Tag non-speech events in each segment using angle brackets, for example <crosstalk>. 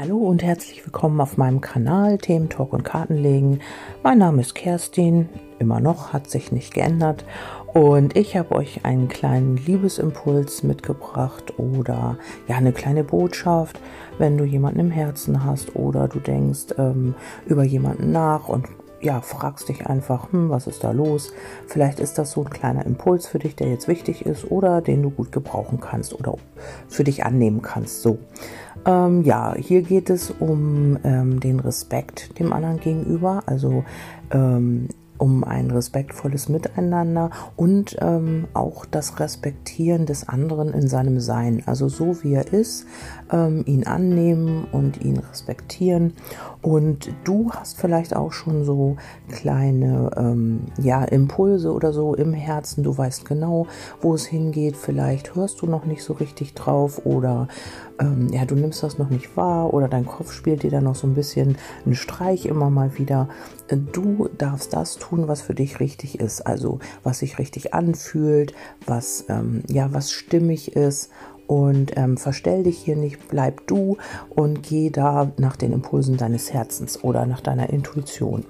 Hallo und herzlich willkommen auf meinem Kanal Themen Talk und Kartenlegen. Mein Name ist Kerstin, immer noch, hat sich nicht geändert. Und ich habe euch einen kleinen Liebesimpuls mitgebracht oder ja eine kleine Botschaft, wenn du jemanden im Herzen hast oder du denkst ähm, über jemanden nach und ja, fragst dich einfach, hm, was ist da los? Vielleicht ist das so ein kleiner Impuls für dich, der jetzt wichtig ist oder den du gut gebrauchen kannst oder für dich annehmen kannst. So, ähm, ja, hier geht es um ähm, den Respekt dem anderen gegenüber. Also ähm, um ein respektvolles Miteinander und ähm, auch das Respektieren des anderen in seinem Sein. Also so wie er ist, ähm, ihn annehmen und ihn respektieren. Und du hast vielleicht auch schon so kleine ähm, ja, Impulse oder so im Herzen. Du weißt genau, wo es hingeht. Vielleicht hörst du noch nicht so richtig drauf oder ähm, ja, du nimmst das noch nicht wahr oder dein Kopf spielt dir dann noch so ein bisschen einen Streich immer mal wieder. Du darfst das tun, was für dich richtig ist, also was sich richtig anfühlt, was ähm, ja was stimmig ist und ähm, verstell dich hier nicht, bleib du und geh da nach den Impulsen deines Herzens oder nach deiner Intuition.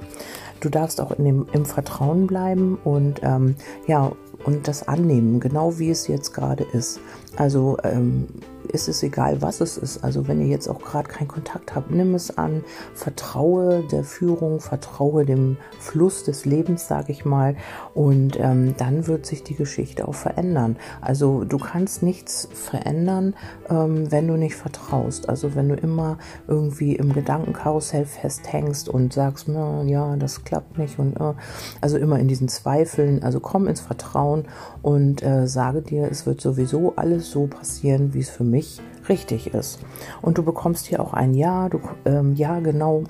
Du darfst auch in dem, im Vertrauen bleiben und ähm, ja und das annehmen, genau wie es jetzt gerade ist. Also ähm, ist es egal, was es ist. Also wenn ihr jetzt auch gerade keinen Kontakt habt, nimm es an, vertraue der Führung, vertraue dem Fluss des Lebens, sage ich mal, und ähm, dann wird sich die Geschichte auch verändern. Also du kannst nichts verändern, ähm, wenn du nicht vertraust. Also wenn du immer irgendwie im Gedankenkarussell festhängst und sagst, ja, das klappt nicht und äh, also immer in diesen Zweifeln. Also komm ins Vertrauen und äh, sage dir, es wird sowieso alles so passieren, wie es für mich richtig ist. Und du bekommst hier auch ein Ja, du, ähm, ja genau.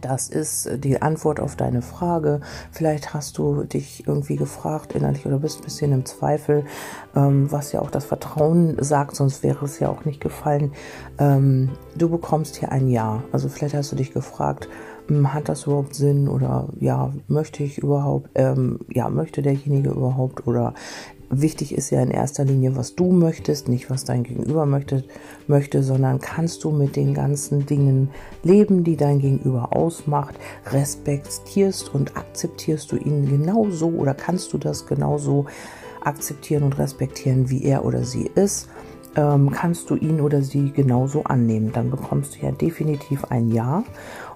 Das ist die Antwort auf deine Frage. Vielleicht hast du dich irgendwie gefragt innerlich oder bist ein bisschen im Zweifel, ähm, was ja auch das Vertrauen sagt, sonst wäre es ja auch nicht gefallen. Ähm, du bekommst hier ein Ja. Also vielleicht hast du dich gefragt, hm, hat das überhaupt Sinn oder ja, möchte ich überhaupt, ähm, ja, möchte derjenige überhaupt oder wichtig ist ja in erster Linie, was du möchtest, nicht was dein Gegenüber möchte, möchte, sondern kannst du mit den ganzen Dingen leben, die dein Gegenüber ausmacht, respektierst und akzeptierst du ihn genauso oder kannst du das genauso akzeptieren und respektieren, wie er oder sie ist ähm, kannst du ihn oder sie genauso annehmen. Dann bekommst du ja definitiv ein Ja.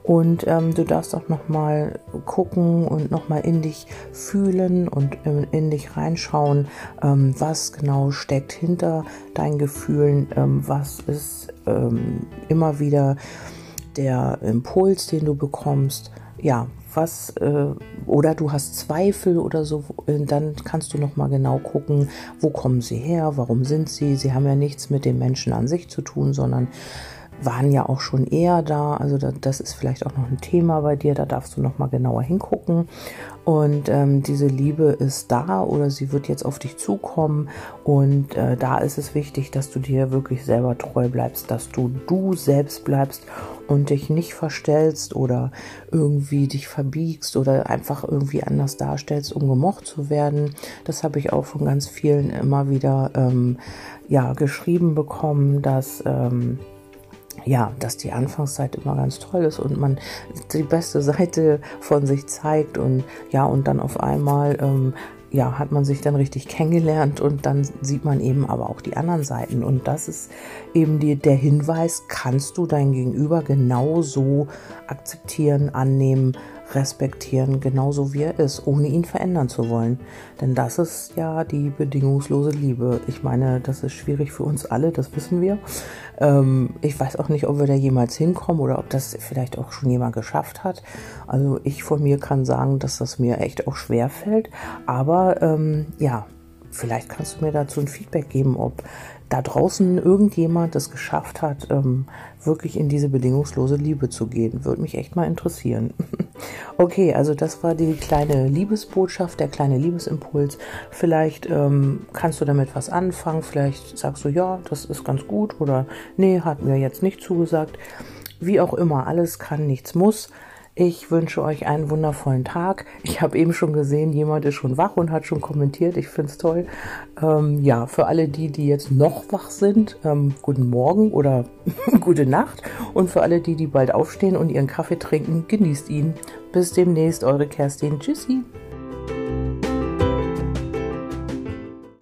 Und ähm, du darfst auch nochmal gucken und nochmal in dich fühlen und in, dich reinschauen, ähm, was genau steckt hinter deinen Gefühlen, ähm, was ist ähm, immer wieder der Impuls, den du bekommst. Ja, was äh, oder du hast Zweifel oder so, dann kannst du noch mal genau gucken, wo kommen sie her, warum sind sie? Sie haben ja nichts mit dem Menschen an sich zu tun, sondern waren ja auch schon eher da. Also das ist vielleicht auch noch ein Thema bei dir. Da darfst du noch mal genauer hingucken. Und ähm, diese Liebe ist da oder sie wird jetzt auf dich zukommen. Und äh, da ist es wichtig, dass du dir wirklich selber treu bleibst, dass du du selbst bleibst und dich nicht verstellst oder irgendwie dich verbiegst oder einfach irgendwie anders darstellst, um gemocht zu werden. Das habe ich auch von ganz vielen immer wieder ähm, ja geschrieben bekommen, dass ähm, ja, dass die Anfangszeit immer ganz toll ist und man die beste Seite von sich zeigt und ja, und dann auf einmal ähm, ja, hat man sich dann richtig kennengelernt und dann sieht man eben aber auch die anderen Seiten. Und das ist eben die, der Hinweis, kannst du dein Gegenüber genauso akzeptieren, annehmen, respektieren, genauso wie er ist, ohne ihn verändern zu wollen. Denn das ist ja die bedingungslose Liebe. Ich meine, das ist schwierig für uns alle, das wissen wir. Ähm, ich weiß auch nicht, ob wir da jemals hinkommen oder ob das vielleicht auch schon jemand geschafft hat. Also ich von mir kann sagen, dass das mir echt auch schwer fällt. Aber ähm, ja, vielleicht kannst du mir dazu ein Feedback geben, ob da draußen irgendjemand es geschafft hat, ähm, wirklich in diese bedingungslose Liebe zu gehen. Würde mich echt mal interessieren. <laughs> okay, also das war die kleine Liebesbotschaft, der kleine Liebesimpuls. Vielleicht ähm, kannst du damit was anfangen. Vielleicht sagst du, ja, das ist ganz gut oder nee, hat mir jetzt nicht zugesagt. Wie auch immer, alles kann, nichts muss. Ich wünsche euch einen wundervollen Tag. Ich habe eben schon gesehen, jemand ist schon wach und hat schon kommentiert. Ich finde es toll. Ähm, ja, für alle die, die jetzt noch wach sind, ähm, guten Morgen oder <laughs> gute Nacht. Und für alle die, die bald aufstehen und ihren Kaffee trinken, genießt ihn. Bis demnächst, eure Kerstin. Tschüssi.